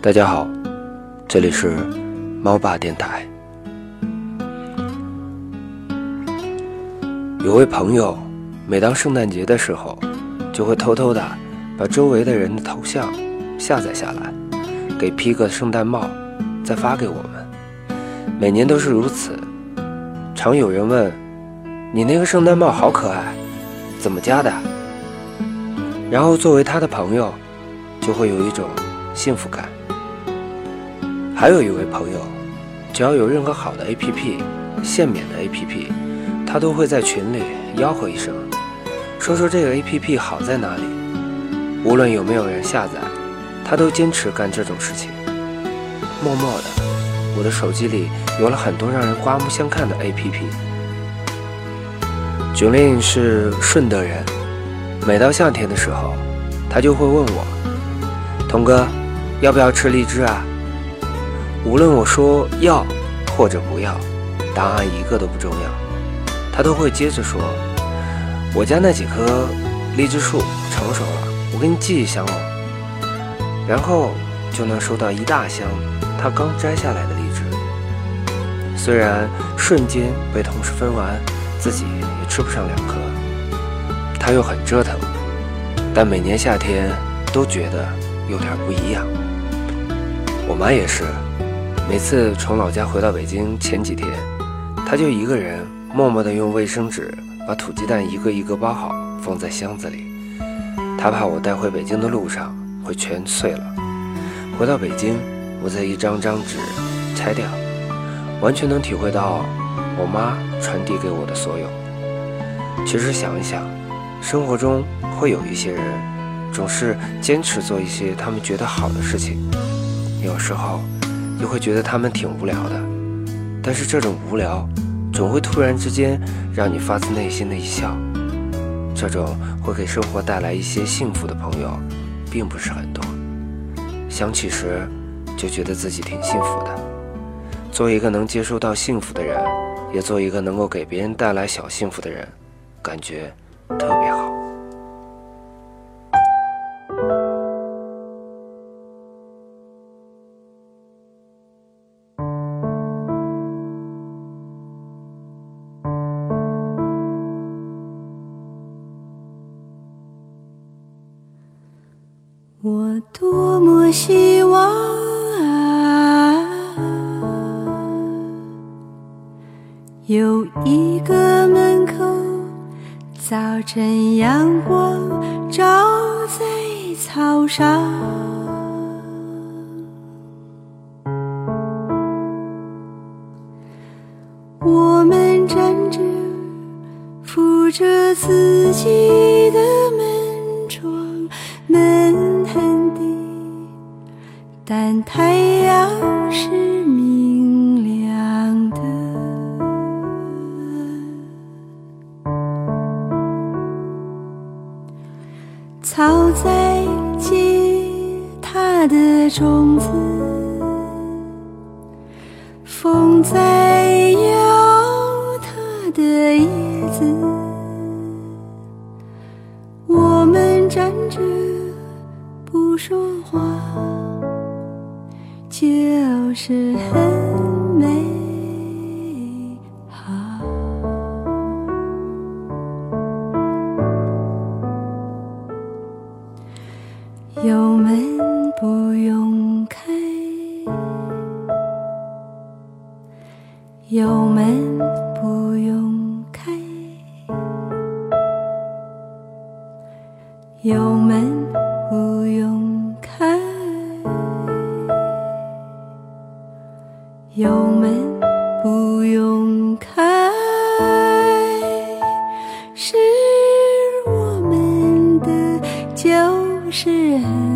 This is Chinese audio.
大家好，这里是猫爸电台。有位朋友，每当圣诞节的时候，就会偷偷的把周围的人的头像下载下来，给 P 个圣诞帽，再发给我们。每年都是如此。常有人问：“你那个圣诞帽好可爱，怎么加的？”然后作为他的朋友，就会有一种幸福感。还有一位朋友，只要有任何好的 APP、限免的 APP，他都会在群里吆喝一声，说说这个 APP 好在哪里。无论有没有人下载，他都坚持干这种事情。默默的，我的手机里有了很多让人刮目相看的 APP。九令是顺德人，每到夏天的时候，他就会问我：“童哥，要不要吃荔枝啊？”无论我说要或者不要，答案一个都不重要，他都会接着说：“我家那几棵荔枝树成熟了，我给你寄一箱哦。”然后就能收到一大箱他刚摘下来的荔枝。虽然瞬间被同事分完，自己也吃不上两颗，他又很折腾，但每年夏天都觉得有点不一样。我妈也是。每次从老家回到北京前几天，他就一个人默默地用卫生纸把土鸡蛋一个一个包好，放在箱子里。他怕我带回北京的路上会全碎了。回到北京，我再一张张纸拆掉，完全能体会到我妈传递给我的所有。其实想一想，生活中会有一些人，总是坚持做一些他们觉得好的事情，有时候。又会觉得他们挺无聊的，但是这种无聊，总会突然之间让你发自内心的一笑。这种会给生活带来一些幸福的朋友，并不是很多。想起时，就觉得自己挺幸福的。做一个能接受到幸福的人，也做一个能够给别人带来小幸福的人，感觉特别好。我多么希望啊有一个门口，早晨阳光照在草上，我们站着，扶着自己的太阳是明亮的，草在结它的种子，风在摇它的叶子，我们站着不说话。就是很美好，油门不用开，油门不用开，油门有门不用开，是我们的就是很美。